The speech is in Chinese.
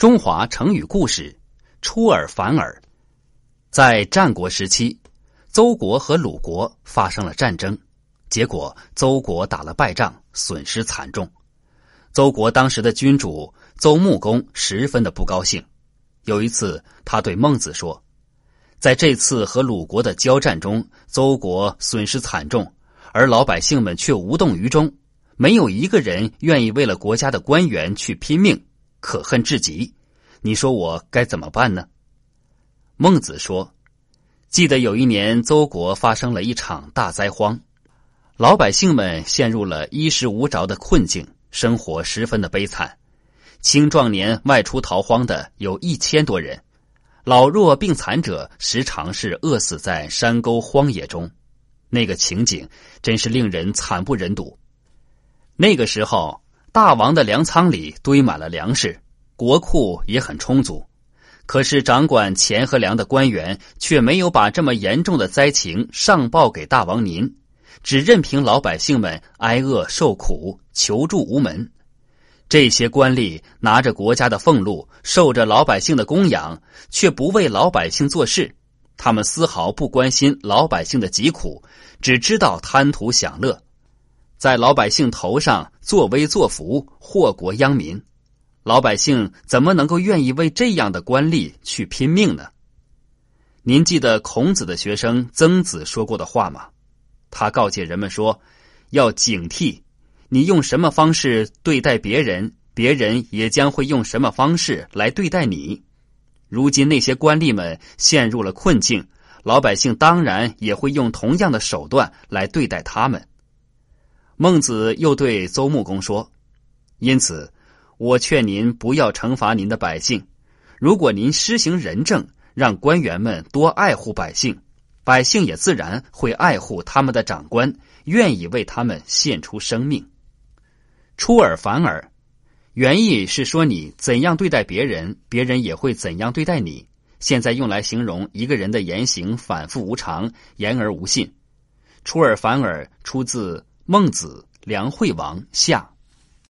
中华成语故事：出尔反尔。在战国时期，邹国和鲁国发生了战争，结果邹国打了败仗，损失惨重。邹国当时的君主邹穆公十分的不高兴。有一次，他对孟子说：“在这次和鲁国的交战中，邹国损失惨重，而老百姓们却无动于衷，没有一个人愿意为了国家的官员去拼命。”可恨至极，你说我该怎么办呢？孟子说：“记得有一年，邹国发生了一场大灾荒，老百姓们陷入了衣食无着的困境，生活十分的悲惨。青壮年外出逃荒的有一千多人，老弱病残者时常是饿死在山沟荒野中。那个情景真是令人惨不忍睹。那个时候。”大王的粮仓里堆满了粮食，国库也很充足，可是掌管钱和粮的官员却没有把这么严重的灾情上报给大王您，只任凭老百姓们挨饿受苦，求助无门。这些官吏拿着国家的俸禄，受着老百姓的供养，却不为老百姓做事，他们丝毫不关心老百姓的疾苦，只知道贪图享乐。在老百姓头上作威作福，祸国殃民，老百姓怎么能够愿意为这样的官吏去拼命呢？您记得孔子的学生曾子说过的话吗？他告诫人们说：“要警惕，你用什么方式对待别人，别人也将会用什么方式来对待你。如今那些官吏们陷入了困境，老百姓当然也会用同样的手段来对待他们。”孟子又对邹穆公说：“因此，我劝您不要惩罚您的百姓。如果您施行仁政，让官员们多爱护百姓，百姓也自然会爱护他们的长官，愿意为他们献出生命。出尔反尔，原意是说你怎样对待别人，别人也会怎样对待你。现在用来形容一个人的言行反复无常，言而无信。出尔反尔出自。孟子·梁惠王下。